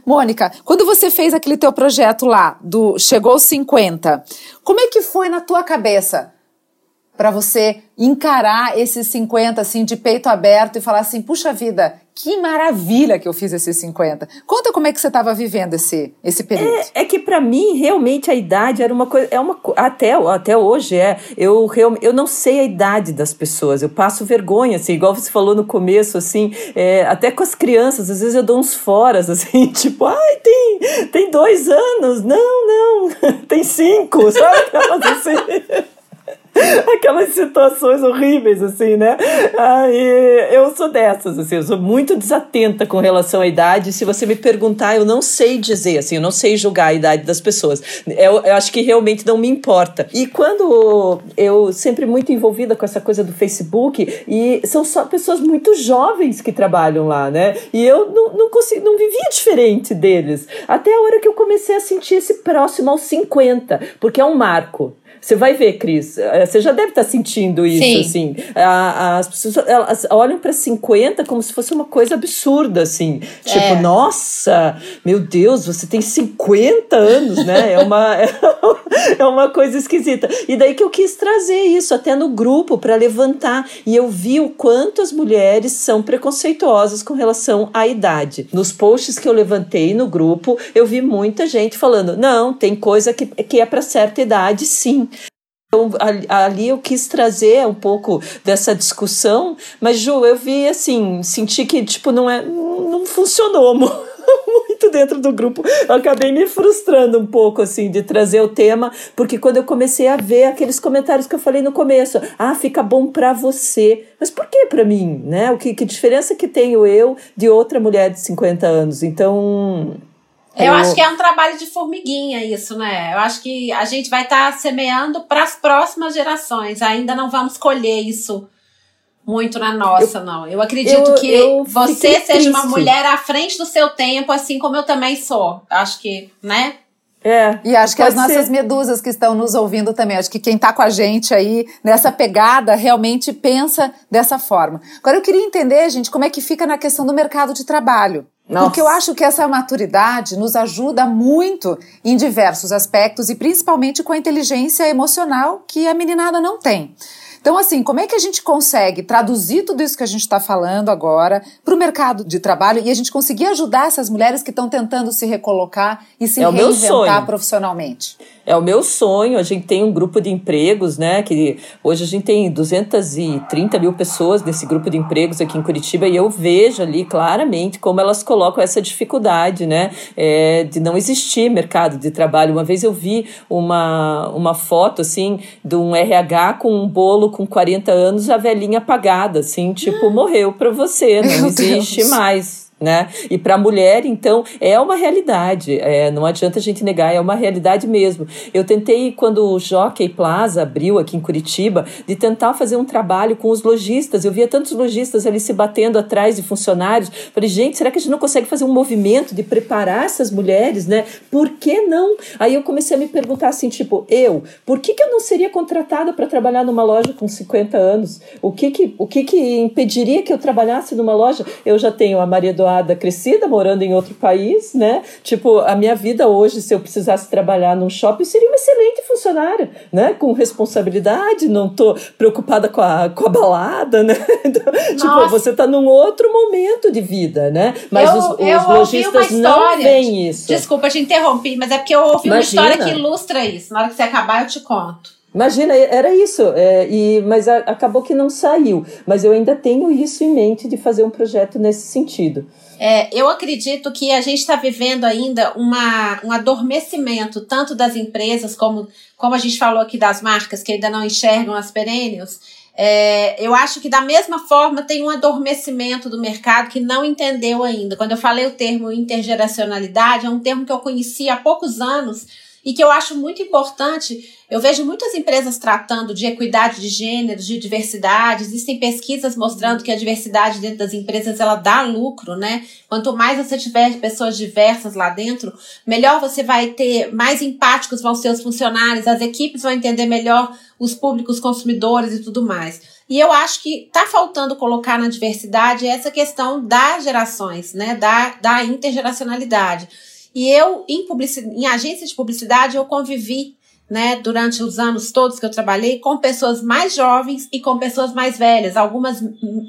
Mônica, quando você fez aquele teu projeto lá do Chegou aos 50, como é que foi na tua cabeça? Para você encarar esses 50 assim de peito aberto e falar assim, puxa vida, que maravilha que eu fiz esses 50. Conta como é que você estava vivendo esse, esse período. É, é que para mim, realmente, a idade era uma coisa. É uma, até, até hoje é. Eu, eu não sei a idade das pessoas. Eu passo vergonha, assim, igual você falou no começo, assim, é, até com as crianças, às vezes eu dou uns foras, assim, tipo, ai, tem, tem dois anos. Não, não, tem cinco, sabe? Assim. Aquelas situações horríveis, assim, né? Aí eu sou dessas, assim, eu sou muito desatenta com relação à idade. Se você me perguntar, eu não sei dizer, assim, eu não sei julgar a idade das pessoas. Eu, eu acho que realmente não me importa. E quando eu sempre muito envolvida com essa coisa do Facebook, e são só pessoas muito jovens que trabalham lá, né? E eu não, não consigo, não vivia diferente deles. Até a hora que eu comecei a sentir esse próximo aos 50, porque é um marco. Você vai ver, Cris, eh, você já deve estar sentindo isso, Sim. assim. As pessoas elas olham para 50 como se fosse uma coisa absurda, assim. Tipo, é. nossa, meu Deus, você tem 50 anos, né? É uma, é uma coisa esquisita. E daí que eu quis trazer isso até no grupo para levantar. E eu vi o quanto as mulheres são preconceituosas com relação à idade. Nos posts que eu levantei no grupo, eu vi muita gente falando: não, tem coisa que, que é para certa idade, sim. Então, ali eu quis trazer um pouco dessa discussão, mas Ju, eu vi assim, senti que tipo não é, não funcionou muito dentro do grupo. Eu acabei me frustrando um pouco assim de trazer o tema, porque quando eu comecei a ver aqueles comentários que eu falei no começo, ah, fica bom para você. Mas por que para mim, né? O que, que diferença que tenho eu de outra mulher de 50 anos? Então, eu, eu acho que é um trabalho de formiguinha isso, né? Eu acho que a gente vai estar tá semeando para as próximas gerações. Ainda não vamos colher isso muito na nossa, eu, não. Eu acredito eu, que eu você seja triste. uma mulher à frente do seu tempo, assim como eu também sou. Acho que, né? É, e acho que as nossas ser. medusas que estão nos ouvindo também, acho que quem está com a gente aí nessa pegada realmente pensa dessa forma. Agora eu queria entender, gente, como é que fica na questão do mercado de trabalho. Nossa. Porque eu acho que essa maturidade nos ajuda muito em diversos aspectos e principalmente com a inteligência emocional que a meninada não tem. Então, assim, como é que a gente consegue traduzir tudo isso que a gente está falando agora para o mercado de trabalho e a gente conseguir ajudar essas mulheres que estão tentando se recolocar e se é reinventar profissionalmente? É o meu sonho. A gente tem um grupo de empregos, né? Que hoje a gente tem 230 mil pessoas nesse grupo de empregos aqui em Curitiba e eu vejo ali claramente como elas colocam essa dificuldade, né? É, de não existir mercado de trabalho. Uma vez eu vi uma, uma foto, assim, de um RH com um bolo com 40 anos, a velhinha apagada, assim, tipo, morreu para você, não Meu existe Deus. mais né? E para a mulher, então, é uma realidade, é, não adianta a gente negar, é uma realidade mesmo. Eu tentei, quando o Jockey Plaza abriu aqui em Curitiba, de tentar fazer um trabalho com os lojistas. Eu via tantos lojistas ali se batendo atrás de funcionários. Falei, gente, será que a gente não consegue fazer um movimento de preparar essas mulheres, né? Por que não? Aí eu comecei a me perguntar assim, tipo, eu, por que, que eu não seria contratada para trabalhar numa loja com 50 anos? O que que, o que que impediria que eu trabalhasse numa loja? Eu já tenho a Maria do crescida, morando em outro país, né? Tipo, a minha vida hoje, se eu precisasse trabalhar num shopping, seria uma excelente funcionária, né? Com responsabilidade, não tô preocupada com a, com a balada, né? Então, tipo, você tá num outro momento de vida, né? Mas eu, os, os lojistas não veem isso. Desculpa, te interrompi, mas é porque eu ouvi Imagina. uma história que ilustra isso. Na hora que você acabar, eu te conto. Imagina, era isso, é, e, mas a, acabou que não saiu. Mas eu ainda tenho isso em mente de fazer um projeto nesse sentido. É, eu acredito que a gente está vivendo ainda uma, um adormecimento, tanto das empresas, como, como a gente falou aqui das marcas que ainda não enxergam as perênios. É, eu acho que da mesma forma tem um adormecimento do mercado que não entendeu ainda. Quando eu falei o termo intergeracionalidade, é um termo que eu conheci há poucos anos e que eu acho muito importante. Eu vejo muitas empresas tratando de equidade de gêneros, de diversidade. Existem pesquisas mostrando que a diversidade dentro das empresas ela dá lucro, né? Quanto mais você tiver pessoas diversas lá dentro, melhor você vai ter, mais empáticos vão ser os funcionários, as equipes vão entender melhor os públicos consumidores e tudo mais. E eu acho que está faltando colocar na diversidade essa questão das gerações, né? Da, da intergeracionalidade. E eu, em, em agência de publicidade, eu convivi né, durante os anos todos que eu trabalhei, com pessoas mais jovens e com pessoas mais velhas. Algumas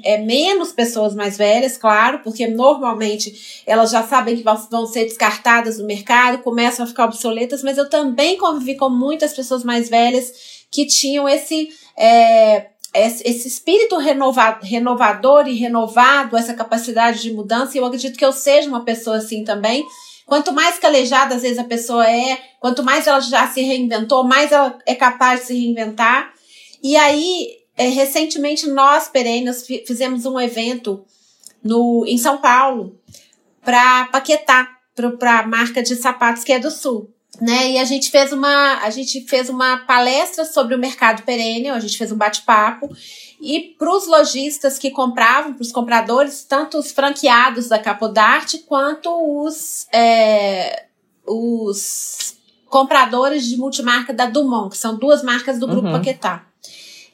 é menos pessoas mais velhas, claro, porque normalmente elas já sabem que vão ser descartadas do mercado, começam a ficar obsoletas, mas eu também convivi com muitas pessoas mais velhas que tinham esse. É, esse espírito renova, renovador e renovado, essa capacidade de mudança, e eu acredito que eu seja uma pessoa assim também, Quanto mais calejada às vezes a pessoa é, quanto mais ela já se reinventou, mais ela é capaz de se reinventar. E aí, é, recentemente nós, Perennials, fizemos um evento no, em São Paulo para Paquetá, para a marca de sapatos que é do Sul. Né? E a gente fez uma a gente fez uma palestra sobre o mercado perene, a gente fez um bate-papo e para os lojistas que compravam, para os compradores, tanto os franqueados da Capodarte quanto os, é, os compradores de multimarca da Dumont, que são duas marcas do Grupo uhum. Paquetá.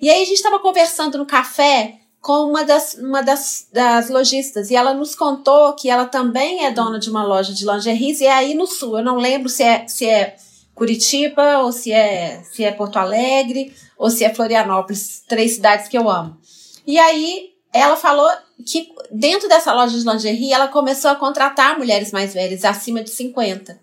E aí a gente estava conversando no café com uma das, uma das, das lojistas e ela nos contou que ela também é dona de uma loja de lingeries e é aí no sul. Eu não lembro se é, se é Curitiba, ou se é, se é Porto Alegre, ou se é Florianópolis, três cidades que eu amo. E aí ela falou que dentro dessa loja de lingerie ela começou a contratar mulheres mais velhas, acima de 50.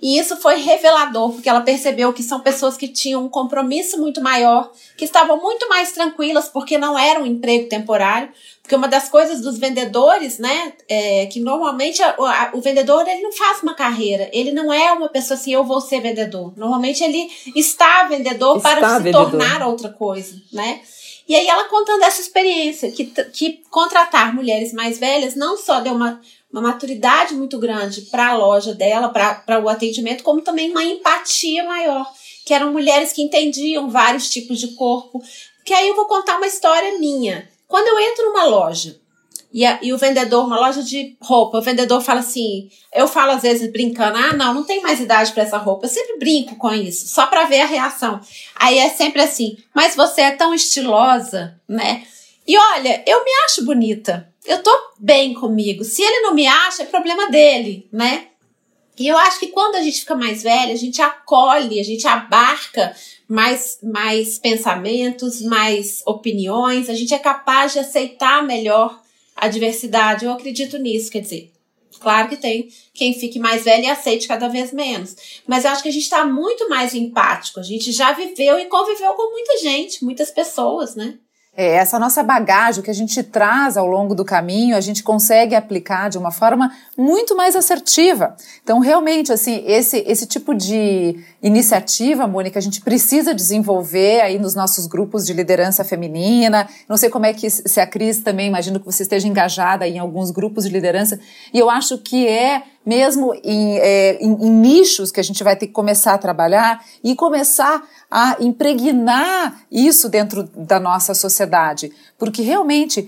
E isso foi revelador, porque ela percebeu que são pessoas que tinham um compromisso muito maior, que estavam muito mais tranquilas, porque não era um emprego temporário. Porque uma das coisas dos vendedores, né, é que normalmente a, a, o vendedor ele não faz uma carreira, ele não é uma pessoa assim, eu vou ser vendedor. Normalmente ele está vendedor está para vendedor. se tornar outra coisa, né? E aí ela contando essa experiência, que, que contratar mulheres mais velhas não só deu uma uma maturidade muito grande para a loja dela, para o atendimento, como também uma empatia maior, que eram mulheres que entendiam vários tipos de corpo. Que aí eu vou contar uma história minha. Quando eu entro numa loja e, a, e o vendedor, uma loja de roupa, o vendedor fala assim, eu falo às vezes brincando, ah, não, não tem mais idade para essa roupa. Eu sempre brinco com isso, só para ver a reação. Aí é sempre assim, mas você é tão estilosa, né? E olha, eu me acho bonita. Eu tô bem comigo. Se ele não me acha, é problema dele, né? E eu acho que quando a gente fica mais velha, a gente acolhe, a gente abarca mais, mais pensamentos, mais opiniões, a gente é capaz de aceitar melhor a diversidade. Eu acredito nisso, quer dizer, claro que tem quem fique mais velho e aceite cada vez menos. Mas eu acho que a gente está muito mais empático. A gente já viveu e conviveu com muita gente, muitas pessoas, né? É, essa nossa bagagem que a gente traz ao longo do caminho, a gente consegue aplicar de uma forma muito mais assertiva. Então, realmente, assim, esse, esse tipo de iniciativa, Mônica, a gente precisa desenvolver aí nos nossos grupos de liderança feminina. Não sei como é que se a Cris também, imagino que você esteja engajada em alguns grupos de liderança. E eu acho que é mesmo em, é, em, em, nichos que a gente vai ter que começar a trabalhar e começar a impregnar isso dentro da nossa sociedade. Porque realmente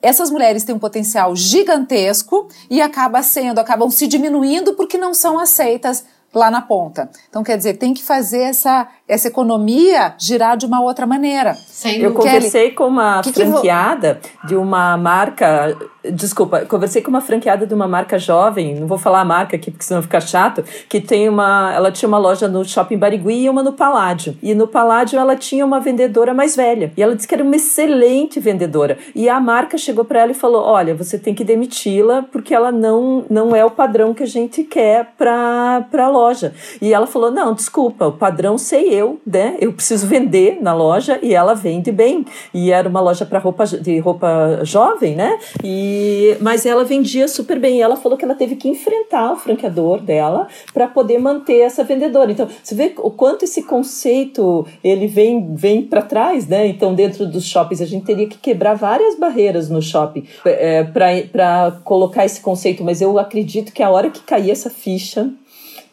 essas mulheres têm um potencial gigantesco e acaba sendo, acabam se diminuindo porque não são aceitas lá na ponta. Então, quer dizer, tem que fazer essa, essa economia girar de uma outra maneira. Sem eu conversei com uma que franqueada que de uma marca Desculpa, conversei com uma franqueada de uma marca jovem, não vou falar a marca aqui porque senão fica chato, que tem uma. Ela tinha uma loja no shopping Barigui e uma no Paládio. E no Paládio ela tinha uma vendedora mais velha. E ela disse que era uma excelente vendedora. E a marca chegou para ela e falou: Olha, você tem que demiti-la porque ela não, não é o padrão que a gente quer para a loja. E ela falou: Não, desculpa, o padrão sei eu, né? Eu preciso vender na loja e ela vende bem. E era uma loja para roupa de roupa jovem, né? E mas ela vendia super bem. E ela falou que ela teve que enfrentar o franqueador dela para poder manter essa vendedora. Então, você vê o quanto esse conceito ele vem, vem para trás, né? Então, dentro dos shoppings, a gente teria que quebrar várias barreiras no shopping é, para colocar esse conceito. Mas eu acredito que a hora que cair essa ficha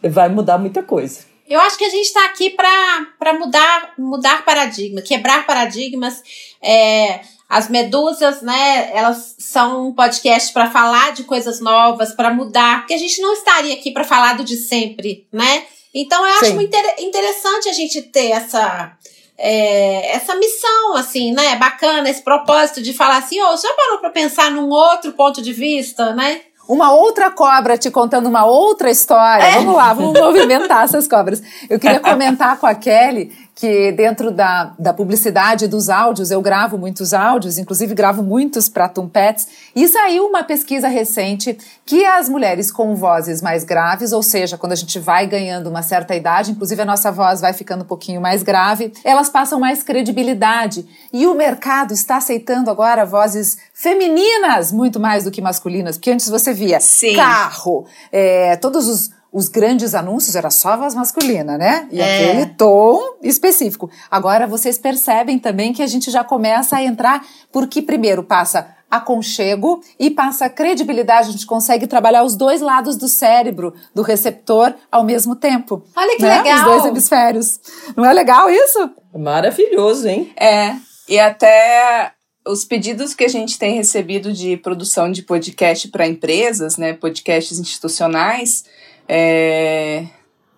vai mudar muita coisa. Eu acho que a gente está aqui para mudar, mudar paradigma, quebrar paradigmas. É, as medusas, né, elas são um podcast para falar de coisas novas, para mudar, porque a gente não estaria aqui para falar do de sempre, né? Então eu acho muito interessante a gente ter essa é, essa missão, assim, né? Bacana, esse propósito de falar assim, ô, oh, já parou para pensar num outro ponto de vista, né? uma outra cobra te contando uma outra história. É. Vamos lá, vamos movimentar essas cobras. Eu queria comentar com a Kelly que dentro da, da publicidade dos áudios, eu gravo muitos áudios, inclusive gravo muitos para Tumpets, e saiu uma pesquisa recente que as mulheres com vozes mais graves, ou seja, quando a gente vai ganhando uma certa idade, inclusive a nossa voz vai ficando um pouquinho mais grave, elas passam mais credibilidade. E o mercado está aceitando agora vozes femininas muito mais do que masculinas, porque antes você via Sim. carro, é, todos os os grandes anúncios era só a voz masculina, né? E é. aquele tom específico. Agora vocês percebem também que a gente já começa a entrar, porque primeiro passa aconchego e passa credibilidade. A gente consegue trabalhar os dois lados do cérebro, do receptor, ao mesmo tempo. Olha que né? legal! Os dois hemisférios. Não é legal isso? Maravilhoso, hein? É. E até os pedidos que a gente tem recebido de produção de podcast para empresas, né, podcasts institucionais, é,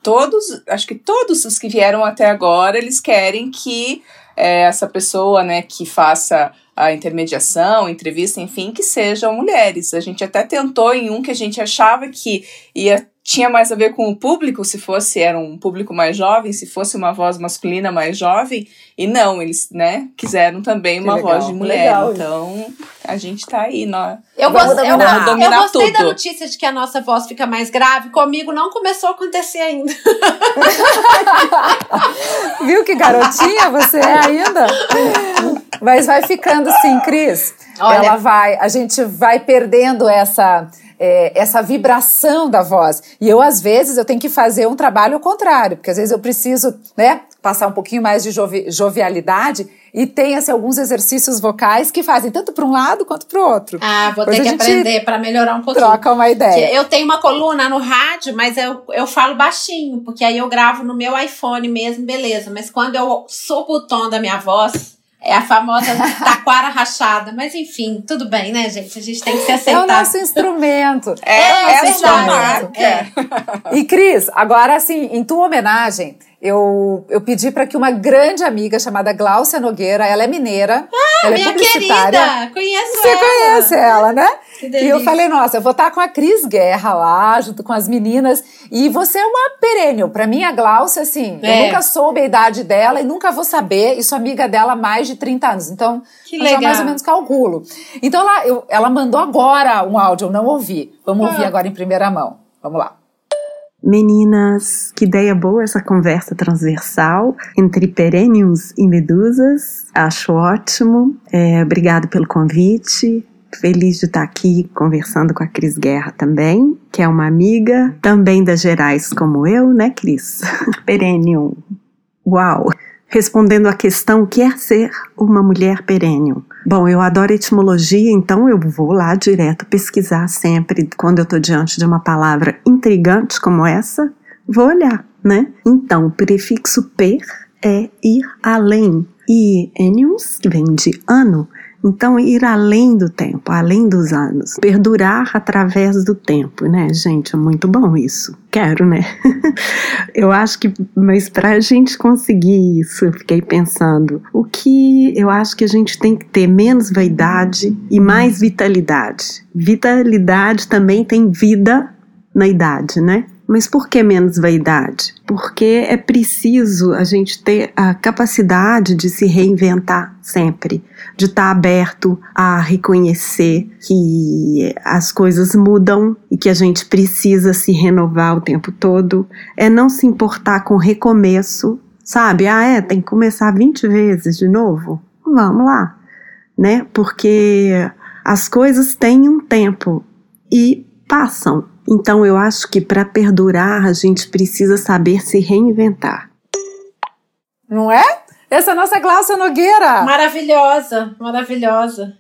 todos, acho que todos os que vieram até agora, eles querem que é, essa pessoa, né, que faça a intermediação, entrevista, enfim, que sejam mulheres. A gente até tentou em um que a gente achava que ia tinha mais a ver com o público, se fosse era um público mais jovem, se fosse uma voz masculina mais jovem, e não, eles, né, quiseram também uma voz de mulher. Legal, então, a gente tá aí, nós eu, gost, eu, eu, eu gostei tudo. da notícia de que a nossa voz fica mais grave, comigo não começou a acontecer ainda. Viu que garotinha você é ainda? Mas vai ficando sim, Cris. Olha, Ela vai, a gente vai perdendo essa é, essa vibração da voz. E eu, às vezes, eu tenho que fazer um trabalho contrário, porque às vezes eu preciso, né, passar um pouquinho mais de jovi jovialidade e tem assim, alguns exercícios vocais que fazem tanto para um lado quanto para o outro. Ah, vou ter que aprender para melhorar um pouquinho. Troca uma ideia. eu tenho uma coluna no rádio, mas eu, eu falo baixinho, porque aí eu gravo no meu iPhone mesmo, beleza. Mas quando eu subo o tom da minha voz, É a famosa taquara rachada. Mas enfim, tudo bem, né, gente? A gente tem que se aceitar. É o nosso instrumento. É, é, é a sua marca. É. E Cris, agora assim, em tua homenagem, eu, eu pedi para que uma grande amiga chamada Gláucia Nogueira, ela é mineira, ah, ela é minha publicitária. querida, conheço Você ela. conhece ela, né? Que e eu falei, nossa, eu vou estar com a Cris Guerra lá, junto com as meninas, e você é uma perênio. Para mim, a Gláucia, assim, É. eu nunca soube a idade dela e nunca vou saber, e sou amiga dela há mais de 30 anos, então Que eu já legal. mais ou menos calculo. Então ela, eu- ela mandou agora um áudio, eu não ouvi. Vamos Ah. ouvir agora em primeira mão. Vamos lá. Meninas, que ideia boa essa conversa transversal entre perênios e medusas. Acho ótimo. É, obrigado pelo convite. Feliz de estar aqui conversando com a Cris Guerra também, que é uma amiga também das Gerais como eu, né, Cris? Perênio. Uau! Respondendo à questão, o que é ser uma mulher perênio? Bom, eu adoro etimologia, então eu vou lá direto pesquisar sempre quando eu estou diante de uma palavra intrigante como essa, vou olhar, né? Então, o prefixo per é ir além e enius, que vem de ano, então ir além do tempo, além dos anos, perdurar através do tempo, né, gente? É muito bom isso. Quero, né? eu acho que, mas para a gente conseguir isso, eu fiquei pensando, o que eu acho que a gente tem que ter menos vaidade e mais vitalidade. Vitalidade também tem vida na idade, né? Mas por que menos vaidade? Porque é preciso a gente ter a capacidade de se reinventar sempre, de estar aberto a reconhecer que as coisas mudam e que a gente precisa se renovar o tempo todo. É não se importar com recomeço, sabe? Ah, é, tem que começar 20 vezes de novo? Vamos lá, né? Porque as coisas têm um tempo e passam. Então eu acho que para perdurar a gente precisa saber se reinventar. Não é? Essa é a nossa Gláucia Nogueira. Maravilhosa, maravilhosa.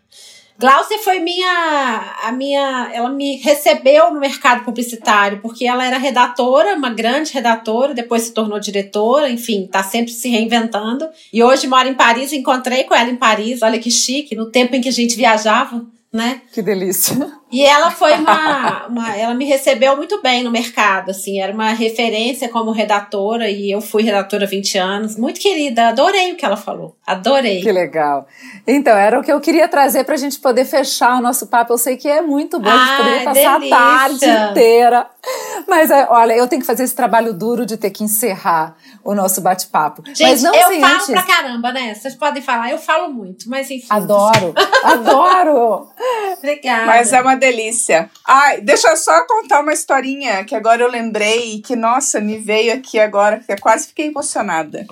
Glaucia foi minha, a minha, ela me recebeu no mercado publicitário porque ela era redatora, uma grande redatora, depois se tornou diretora, enfim, tá sempre se reinventando. E hoje mora em Paris, encontrei com ela em Paris, olha que chique, no tempo em que a gente viajava, né? Que delícia. E ela foi uma, uma, Ela me recebeu muito bem no mercado, assim, era uma referência como redatora, e eu fui redatora há 20 anos. Muito querida, adorei o que ela falou. Adorei. Que legal. Então, era o que eu queria trazer para a gente poder fechar o nosso papo. Eu sei que é muito bom, a gente Ai, poderia passar delícia. a tarde inteira. Mas é, olha, eu tenho que fazer esse trabalho duro de ter que encerrar o nosso bate-papo. Mas Gente, não eu falo antes... pra caramba, né? Vocês podem falar, eu falo muito, mas enfim. Adoro, adoro. Obrigada. Mas é uma delícia. Ai, deixa eu só contar uma historinha que agora eu lembrei e que, nossa, me veio aqui agora, que eu quase fiquei emocionada.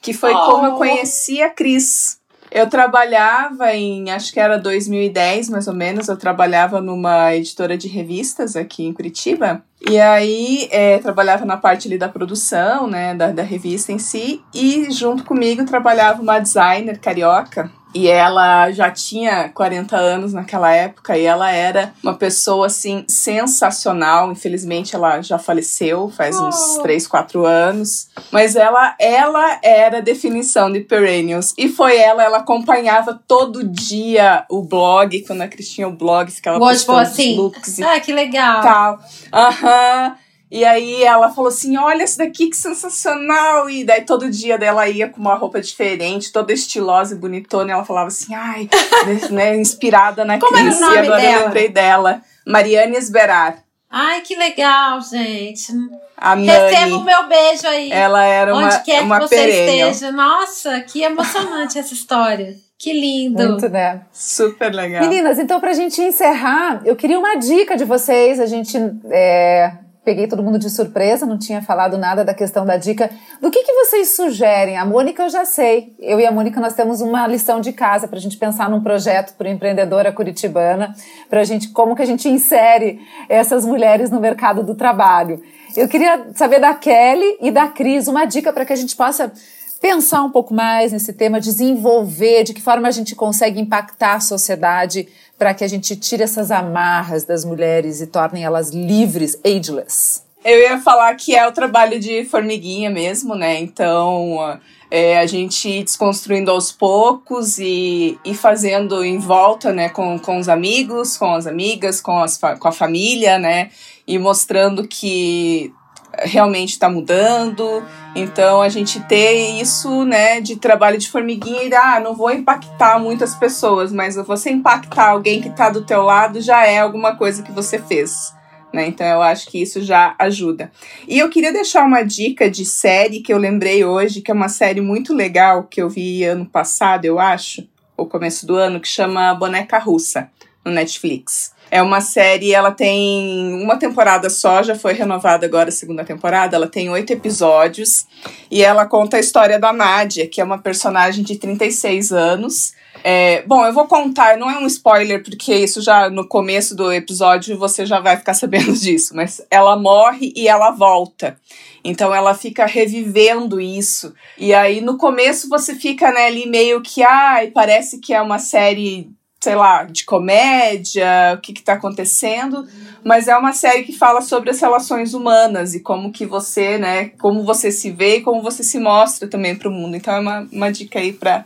Que foi Oh. como eu conheci a Cris. Eu trabalhava em, acho que era 2010 mais ou menos, eu trabalhava numa editora de revistas aqui em Curitiba. E aí, é, trabalhava na parte ali da produção, né, da, da revista em si. E junto comigo trabalhava uma designer carioca. E ela já tinha 40 anos naquela época e ela era uma pessoa assim sensacional. Infelizmente ela já faleceu faz uns Oh. 3, 4 anos. Mas ela ela era definição de perennials e foi ela, ela acompanhava todo dia o blog, quando a Cris tinha o blog, ficava Gosto postando os assim. looks e Ah, que legal. tal. Aham. E aí ela falou assim: olha esse daqui que sensacional! E daí todo dia dela ia com uma roupa diferente, toda estilosa e bonitona, e ela falava assim, ai, né, inspirada na Como era o Cris. nome E agora dela? eu lembrei dela. Mariane Esberar, Ai, que legal, gente. a Receba o meu beijo aí. Ela era uma, Onde quer uma que você perennial. esteja. Nossa, que emocionante essa história. Que lindo. Muito, né? Super legal. Meninas, então pra gente encerrar, eu queria uma dica de vocês. A gente é, peguei todo mundo de surpresa, não tinha falado nada da questão da dica. Do que, que vocês sugerem? A Mônica eu já sei. Eu e a Mônica nós temos uma lição de casa pra gente pensar num projeto para empreendedora curitibana, pra gente como que a gente insere essas mulheres no mercado do trabalho. Eu queria saber da Kelly e da Cris uma dica para que a gente possa pensar um pouco mais nesse tema, desenvolver, de que forma a gente consegue impactar a sociedade para que a gente tire essas amarras das mulheres e tornem elas livres, ageless. Eu ia falar que é o trabalho de formiguinha mesmo, né? Então, É, a gente desconstruindo aos poucos e, e fazendo em volta, né, com, com os amigos, com as amigas, com, as, com a família, né, e mostrando que realmente está mudando. Então a gente ter isso, né, de trabalho de formiguinha e ah, não vou impactar muitas pessoas, mas você impactar alguém que está do teu lado já é alguma coisa que você fez. Né? Então eu acho que isso já ajuda. E eu queria deixar uma dica de série que eu lembrei hoje, que é uma série muito legal que eu vi ano passado, eu acho, ou começo do ano, que chama Boneca Russa, no Netflix. É uma série, ela tem uma temporada só, já foi renovada agora a segunda temporada. Ela tem oito episódios e ela conta a história da Nádia, que é uma personagem de 36 anos. É, bom, eu vou contar, não é um spoiler, porque isso já no começo do episódio você já vai ficar sabendo disso, mas ela morre e ela volta. Então ela fica revivendo isso. E aí no começo você fica né, ali meio que, ai, parece que é uma série sei lá, de comédia, o que está acontecendo, mas é uma série que fala sobre as relações humanas e como que você, né, como você se vê e como você se mostra também para o mundo. Então é uma, uma dica aí para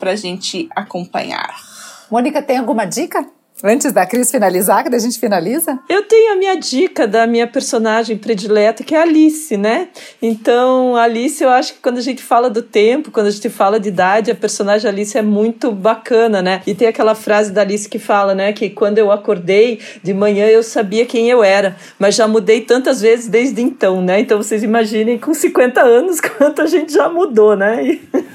a gente acompanhar. Mônica, tem alguma dica? Antes da Cris finalizar, que a gente finaliza? Eu tenho a minha dica da minha personagem predileta, que é a Alice, né? Então, a Alice, eu acho que quando a gente fala do tempo, quando a gente fala de idade, a personagem Alice é muito bacana, né? E tem aquela frase da Alice que fala, né? Que quando eu acordei de manhã eu sabia quem eu era, mas já mudei tantas vezes desde então, né? Então, vocês imaginem com 50 anos quanto a gente já mudou, né? E...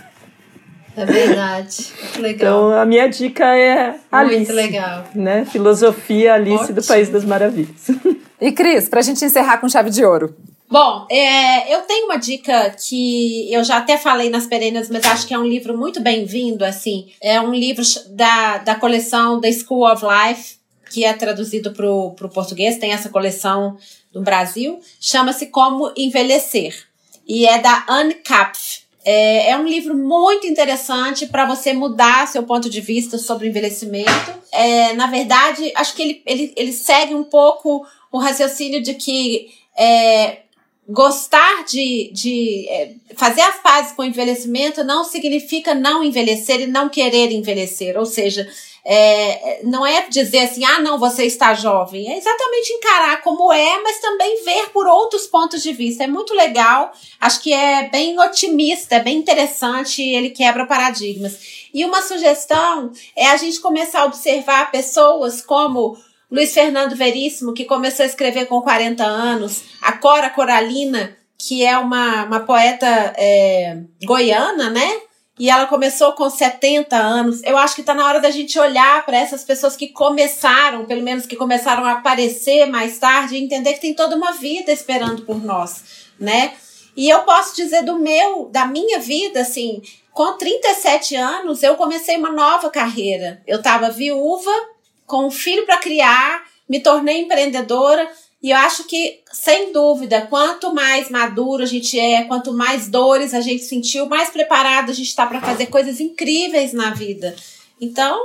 É verdade. Legal. Então, a minha dica é Alice. Muito legal. Né? Filosofia Alice Ótimo. do País das Maravilhas. E Cris, pra gente encerrar com chave de ouro. Bom, é, eu tenho uma dica que eu já até falei nas perenas, mas acho que é um livro muito bem-vindo, assim. É um livro da, da coleção The School of Life, que é traduzido para o português, tem essa coleção no Brasil. Chama-se Como Envelhecer. E é da Anne Kapf. É, é um livro muito interessante para você mudar seu ponto de vista sobre envelhecimento. É, na verdade, acho que ele, ele, ele segue um pouco o raciocínio de que é, gostar de, de é, fazer as pazes com o envelhecimento não significa não envelhecer e não querer envelhecer. Ou seja, é, não é dizer assim, ah, não, você está jovem. É exatamente encarar como é, mas também ver por outros pontos de vista. É muito legal, acho que é bem otimista, é bem interessante, ele quebra paradigmas. E uma sugestão é a gente começar a observar pessoas como Luiz Fernando Veríssimo, que começou a escrever com 40 anos, a Cora Coralina, que é uma, uma poeta é, goiana, né? E ela começou com 70 anos. Eu acho que está na hora da gente olhar para essas pessoas que começaram, pelo menos que começaram a aparecer mais tarde, e entender que tem toda uma vida esperando por nós, né? E eu posso dizer do meu, da minha vida, assim, com 37 anos, eu comecei uma nova carreira. Eu estava viúva, com um filho para criar, me tornei empreendedora e eu acho que, sem dúvida, quanto mais maduro a gente é, quanto mais dores a gente sentiu, mais preparado a gente está para fazer coisas incríveis na vida. Então,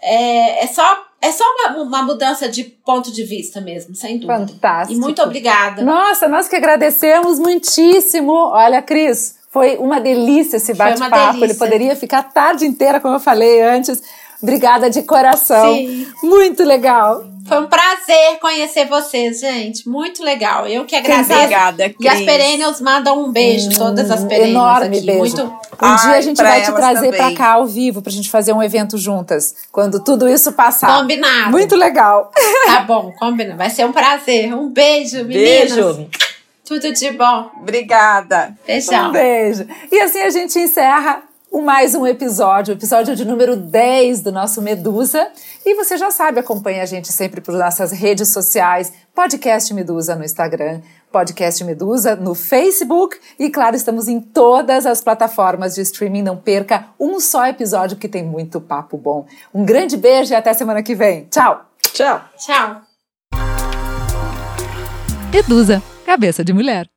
é, é só, é só uma, uma, mudança de ponto de vista mesmo, sem dúvida. Fantástico. E muito obrigada. Nossa, nós que agradecemos muitíssimo. Olha, Cris, foi uma delícia esse bate-papo. Ele poderia ficar a tarde inteira, como eu falei antes. Obrigada de coração. Sim. Muito legal. Foi um prazer conhecer vocês, gente. Muito legal. Eu que agradeço. Obrigada, Cris. E as Perennials mandam um beijo, hum, todas as Perennials Enorme aqui. beijo. Muito... Um Ai, dia a gente vai te trazer para cá ao vivo pra gente fazer um evento juntas, quando tudo isso passar. Combinado. Muito legal. Tá bom, combinado. Vai ser um prazer. Um beijo, meninas. Beijo. Tudo de bom. Obrigada. Beijão. Um beijo. E assim a gente encerra mais um episódio, o episódio de número 10 do nosso Medusa. E você já sabe, acompanha a gente sempre por nossas redes sociais, Podcast Medusa no Instagram, Podcast Medusa no Facebook e, claro, estamos em todas as plataformas de streaming. Não perca um só episódio que tem muito papo bom. Um grande beijo e até semana que vem. Tchau! Tchau! Tchau! Medusa, cabeça de mulher.